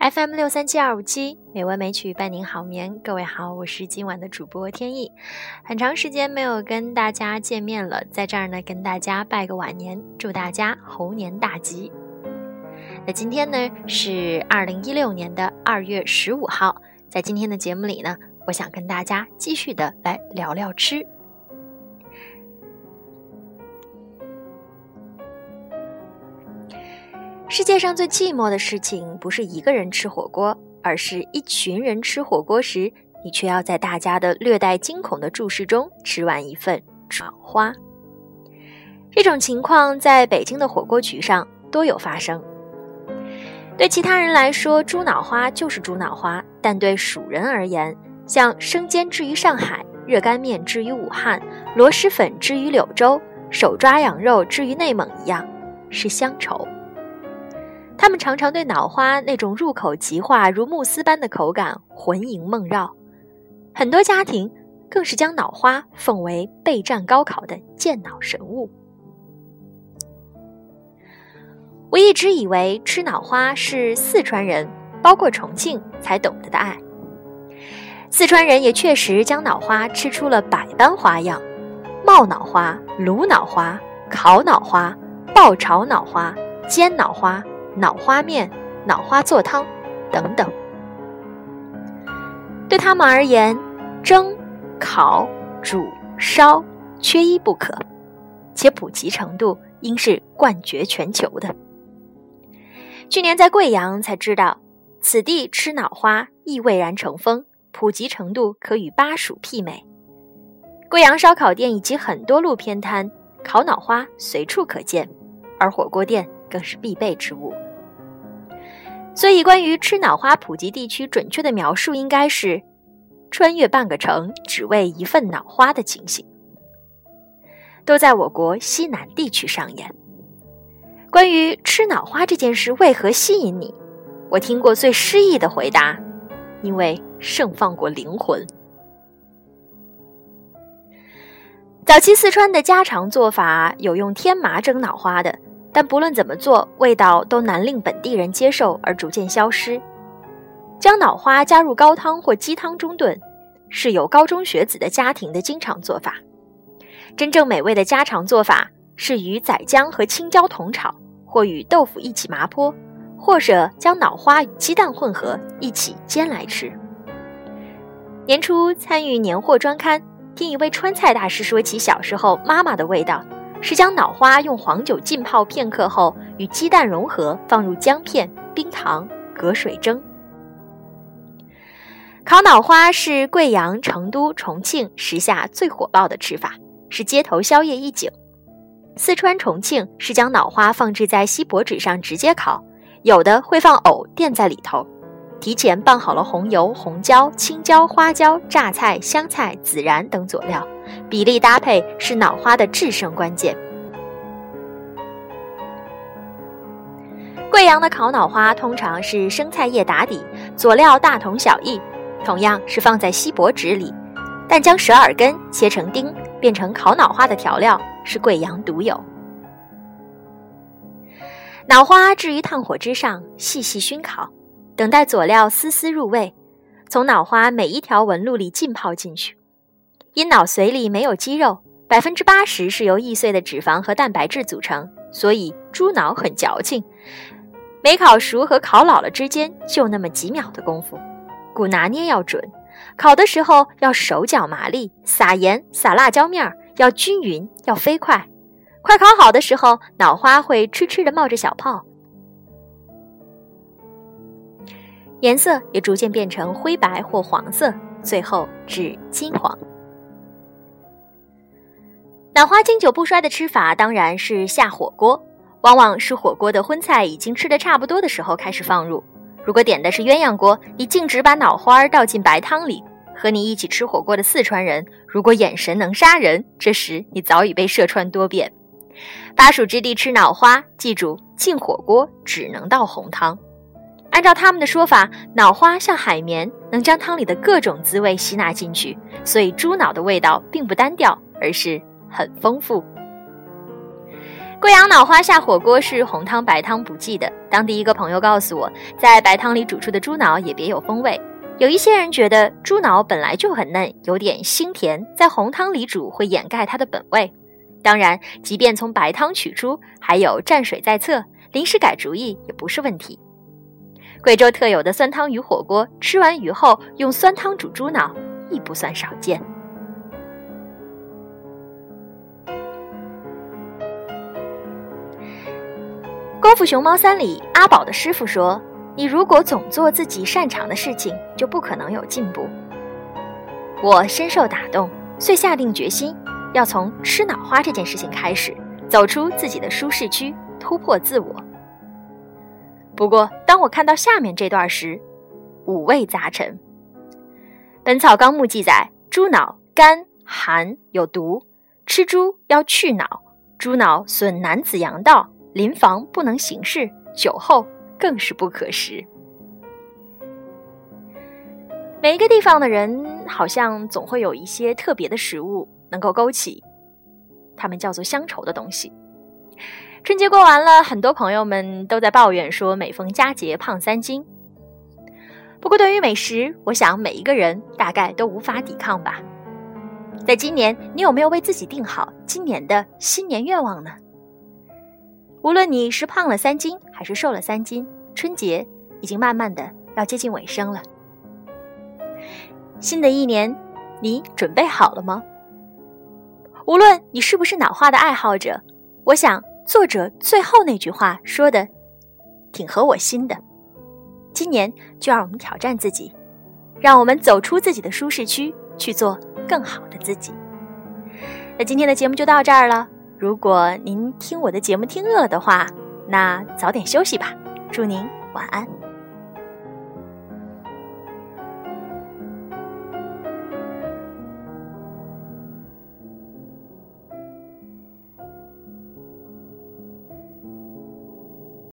FM 六三七二五七，美文美曲伴您好眠。各位好，我是今晚的主播天意。很长时间没有跟大家见面了，在这儿呢，跟大家拜个晚年，祝大家猴年大吉。那今天呢是二零一六年的二月十五号，在今天的节目里呢，我想跟大家继续的来聊聊吃。世界上最寂寞的事情，不是一个人吃火锅，而是一群人吃火锅时，你却要在大家的略带惊恐的注视中吃完一份脑花。这种情况在北京的火锅局上多有发生。对其他人来说，猪脑花就是猪脑花，但对蜀人而言，像生煎置于上海，热干面置于武汉，螺蛳粉置于柳州，手抓羊肉置于内蒙一样，是乡愁。他们常常对脑花那种入口即化、如慕斯般的口感魂萦梦绕，很多家庭更是将脑花奉为备战高考的健脑神物。我一直以为吃脑花是四川人，包括重庆才懂得的爱。四川人也确实将脑花吃出了百般花样：冒脑花、卤脑花、烤脑花、爆炒脑花、煎脑花。脑花面、脑花做汤等等，对他们而言，蒸、烤、煮、烧缺一不可，且普及程度应是冠绝全球的。去年在贵阳才知道，此地吃脑花亦蔚然成风，普及程度可与巴蜀媲美。贵阳烧烤店以及很多路边摊，烤脑花随处可见，而火锅店更是必备之物。所以，关于吃脑花普及地区准确的描述，应该是穿越半个城只为一份脑花的情形，都在我国西南地区上演。关于吃脑花这件事为何吸引你，我听过最诗意的回答：因为盛放过灵魂。早期四川的家常做法有用天麻蒸脑花的。但不论怎么做，味道都难令本地人接受，而逐渐消失。将脑花加入高汤或鸡汤中炖，是有高中学子的家庭的经常做法。真正美味的家常做法是与仔姜和青椒同炒，或与豆腐一起麻坡，或者将脑花与鸡蛋混合一起煎来吃。年初参与年货专刊，听一位川菜大师说起小时候妈妈的味道。是将脑花用黄酒浸泡片刻后，与鸡蛋融合，放入姜片、冰糖，隔水蒸。烤脑花是贵阳、成都、重庆时下最火爆的吃法，是街头宵夜一景。四川、重庆是将脑花放置在锡箔纸上直接烤，有的会放藕垫在里头。提前拌好了红油、红椒、青椒、花椒、榨菜、香菜、孜然等佐料，比例搭配是脑花的制胜关键。贵阳的烤脑花通常是生菜叶打底，佐料大同小异，同样是放在锡箔纸里，但将折耳根切成丁，变成烤脑花的调料是贵阳独有。脑花置于炭火之上，细细熏烤。等待佐料丝丝入味，从脑花每一条纹路里浸泡进去。因脑髓里没有肌肉，百分之八十是由易碎的脂肪和蛋白质组成，所以猪脑很矫情。没烤熟和烤老了之间就那么几秒的功夫，故拿捏要准。烤的时候要手脚麻利，撒盐撒辣椒面儿要均匀要飞快。快烤好的时候，脑花会哧哧的冒着小泡。颜色也逐渐变成灰白或黄色，最后至金黄。脑花经久不衰的吃法当然是下火锅，往往是火锅的荤菜已经吃得差不多的时候开始放入。如果点的是鸳鸯锅，你径直把脑花倒进白汤里。和你一起吃火锅的四川人，如果眼神能杀人，这时你早已被射穿多遍。巴蜀之地吃脑花，记住进火锅只能倒红汤。按照他们的说法，脑花像海绵，能将汤里的各种滋味吸纳进去，所以猪脑的味道并不单调，而是很丰富。贵阳脑花下火锅是红汤白汤补剂的。当地一个朋友告诉我，在白汤里煮出的猪脑也别有风味。有一些人觉得猪脑本来就很嫩，有点腥甜，在红汤里煮会掩盖它的本味。当然，即便从白汤取出，还有蘸水在侧，临时改主意也不是问题。贵州特有的酸汤鱼火锅，吃完鱼后用酸汤煮猪脑，亦不算少见。《功夫熊猫三》里，阿宝的师傅说：“你如果总做自己擅长的事情，就不可能有进步。”我深受打动，遂下定决心要从吃脑花这件事情开始，走出自己的舒适区，突破自我。不过，当我看到下面这段时，五味杂陈。《本草纲目》记载，猪脑肝寒有毒，吃猪要去脑，猪脑损男子阳道。临房不能行事，酒后更是不可食。每一个地方的人，好像总会有一些特别的食物，能够勾起他们叫做乡愁的东西。春节过完了，很多朋友们都在抱怨说，每逢佳节胖三斤。不过，对于美食，我想每一个人大概都无法抵抗吧。在今年，你有没有为自己定好今年的新年愿望呢？无论你是胖了三斤还是瘦了三斤，春节已经慢慢的要接近尾声了。新的一年，你准备好了吗？无论你是不是脑花的爱好者，我想作者最后那句话说的挺合我心的。今年就让我们挑战自己，让我们走出自己的舒适区，去做更好的自己。那今天的节目就到这儿了。如果您听我的节目听饿了的话，那早点休息吧。祝您晚安。